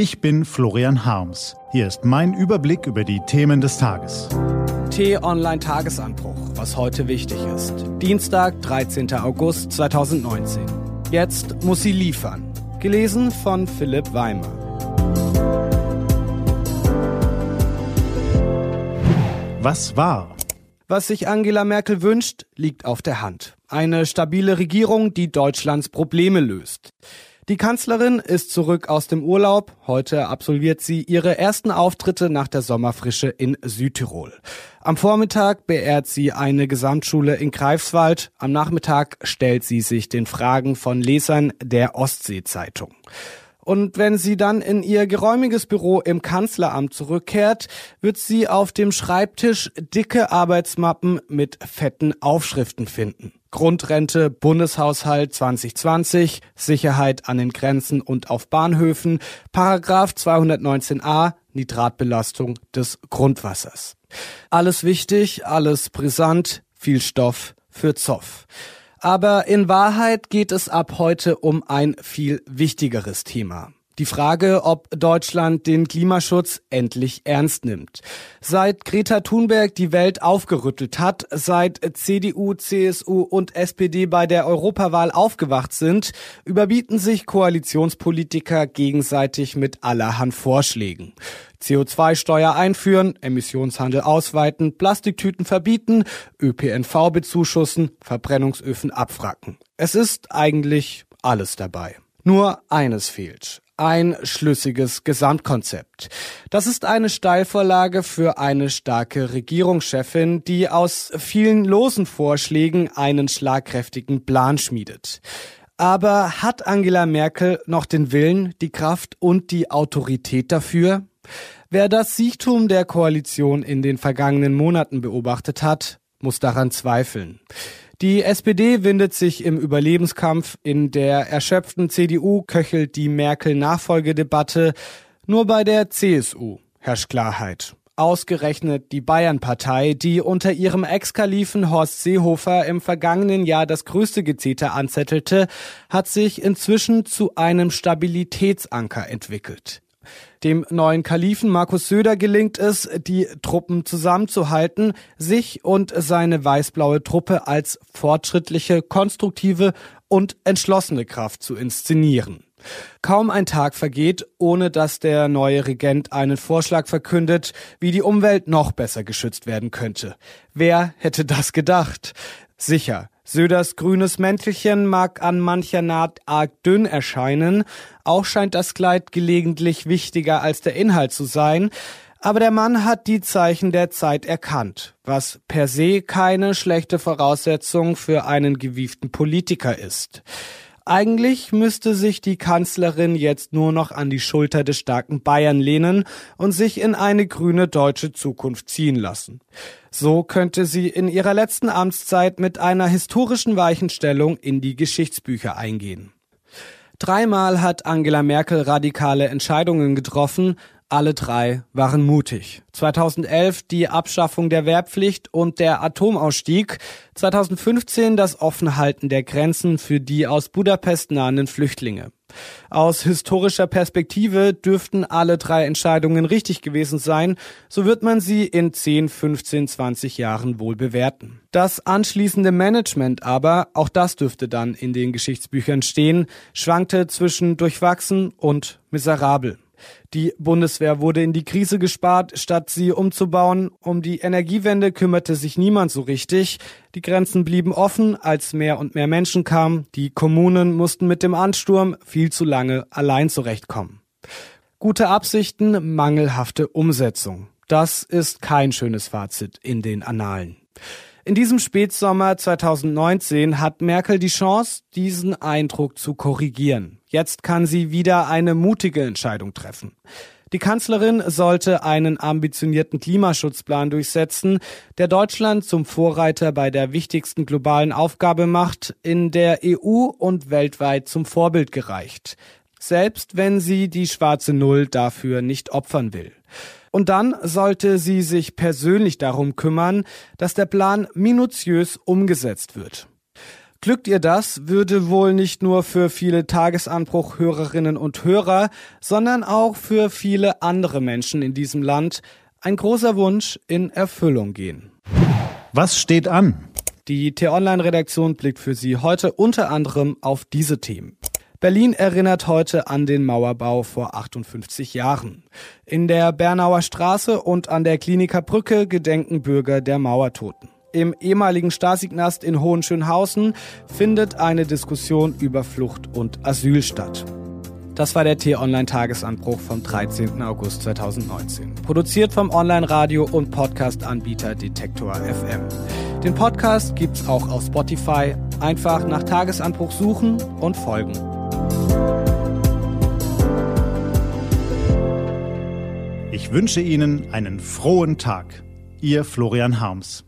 Ich bin Florian Harms. Hier ist mein Überblick über die Themen des Tages. T-Online Tagesanbruch, was heute wichtig ist. Dienstag, 13. August 2019. Jetzt muss sie liefern. Gelesen von Philipp Weimer. Was war? Was sich Angela Merkel wünscht, liegt auf der Hand. Eine stabile Regierung, die Deutschlands Probleme löst. Die Kanzlerin ist zurück aus dem Urlaub. Heute absolviert sie ihre ersten Auftritte nach der Sommerfrische in Südtirol. Am Vormittag beehrt sie eine Gesamtschule in Greifswald. Am Nachmittag stellt sie sich den Fragen von Lesern der Ostsee-Zeitung. Und wenn sie dann in ihr geräumiges Büro im Kanzleramt zurückkehrt, wird sie auf dem Schreibtisch dicke Arbeitsmappen mit fetten Aufschriften finden. Grundrente, Bundeshaushalt 2020, Sicherheit an den Grenzen und auf Bahnhöfen, Paragraph 219a, Nitratbelastung des Grundwassers. Alles wichtig, alles brisant, viel Stoff für Zoff. Aber in Wahrheit geht es ab heute um ein viel wichtigeres Thema. Die Frage, ob Deutschland den Klimaschutz endlich ernst nimmt. Seit Greta Thunberg die Welt aufgerüttelt hat, seit CDU, CSU und SPD bei der Europawahl aufgewacht sind, überbieten sich Koalitionspolitiker gegenseitig mit allerhand Vorschlägen. CO2-Steuer einführen, Emissionshandel ausweiten, Plastiktüten verbieten, ÖPNV bezuschussen, Verbrennungsöfen abfracken. Es ist eigentlich alles dabei. Nur eines fehlt ein schlüssiges Gesamtkonzept. Das ist eine Steilvorlage für eine starke Regierungschefin, die aus vielen losen Vorschlägen einen schlagkräftigen Plan schmiedet. Aber hat Angela Merkel noch den Willen, die Kraft und die Autorität dafür? Wer das Siechtum der Koalition in den vergangenen Monaten beobachtet hat, muss daran zweifeln. Die SPD windet sich im Überlebenskampf. In der erschöpften CDU köchelt die Merkel-Nachfolgedebatte. Nur bei der CSU herrscht Klarheit. Ausgerechnet die Bayern-Partei, die unter ihrem Ex-Kalifen Horst Seehofer im vergangenen Jahr das größte Gezeter anzettelte, hat sich inzwischen zu einem Stabilitätsanker entwickelt. Dem neuen Kalifen Markus Söder gelingt es, die Truppen zusammenzuhalten, sich und seine weißblaue Truppe als fortschrittliche, konstruktive und entschlossene Kraft zu inszenieren. Kaum ein Tag vergeht, ohne dass der neue Regent einen Vorschlag verkündet, wie die Umwelt noch besser geschützt werden könnte. Wer hätte das gedacht? Sicher, Söders grünes Mäntelchen mag an mancher Naht arg dünn erscheinen, auch scheint das Kleid gelegentlich wichtiger als der Inhalt zu sein, aber der Mann hat die Zeichen der Zeit erkannt, was per se keine schlechte Voraussetzung für einen gewieften Politiker ist. Eigentlich müsste sich die Kanzlerin jetzt nur noch an die Schulter des starken Bayern lehnen und sich in eine grüne deutsche Zukunft ziehen lassen. So könnte sie in ihrer letzten Amtszeit mit einer historischen Weichenstellung in die Geschichtsbücher eingehen. Dreimal hat Angela Merkel radikale Entscheidungen getroffen, alle drei waren mutig. 2011 die Abschaffung der Wehrpflicht und der Atomausstieg. 2015 das Offenhalten der Grenzen für die aus Budapest nahenden Flüchtlinge. Aus historischer Perspektive dürften alle drei Entscheidungen richtig gewesen sein, so wird man sie in 10, 15, 20 Jahren wohl bewerten. Das anschließende Management aber, auch das dürfte dann in den Geschichtsbüchern stehen, schwankte zwischen durchwachsen und miserabel. Die Bundeswehr wurde in die Krise gespart, statt sie umzubauen. Um die Energiewende kümmerte sich niemand so richtig. Die Grenzen blieben offen, als mehr und mehr Menschen kamen. Die Kommunen mussten mit dem Ansturm viel zu lange allein zurechtkommen. Gute Absichten, mangelhafte Umsetzung. Das ist kein schönes Fazit in den Annalen. In diesem Spätsommer 2019 hat Merkel die Chance, diesen Eindruck zu korrigieren. Jetzt kann sie wieder eine mutige Entscheidung treffen. Die Kanzlerin sollte einen ambitionierten Klimaschutzplan durchsetzen, der Deutschland zum Vorreiter bei der wichtigsten globalen Aufgabe macht, in der EU und weltweit zum Vorbild gereicht. Selbst wenn sie die schwarze Null dafür nicht opfern will. Und dann sollte sie sich persönlich darum kümmern, dass der Plan minutiös umgesetzt wird. Glückt ihr das, würde wohl nicht nur für viele Tagesanbruch-Hörerinnen und Hörer, sondern auch für viele andere Menschen in diesem Land ein großer Wunsch in Erfüllung gehen. Was steht an? Die T-Online-Redaktion blickt für Sie heute unter anderem auf diese Themen. Berlin erinnert heute an den Mauerbau vor 58 Jahren. In der Bernauer Straße und an der Kliniker Brücke gedenken Bürger der Mauertoten. Im ehemaligen Stasi-Knast in Hohenschönhausen findet eine Diskussion über Flucht und Asyl statt. Das war der T-Online-Tagesanbruch vom 13. August 2019. Produziert vom Online-Radio- und Podcast-Anbieter Detektor FM. Den Podcast gibt's auch auf Spotify. Einfach nach Tagesanbruch suchen und folgen. Ich wünsche Ihnen einen frohen Tag. Ihr Florian Harms.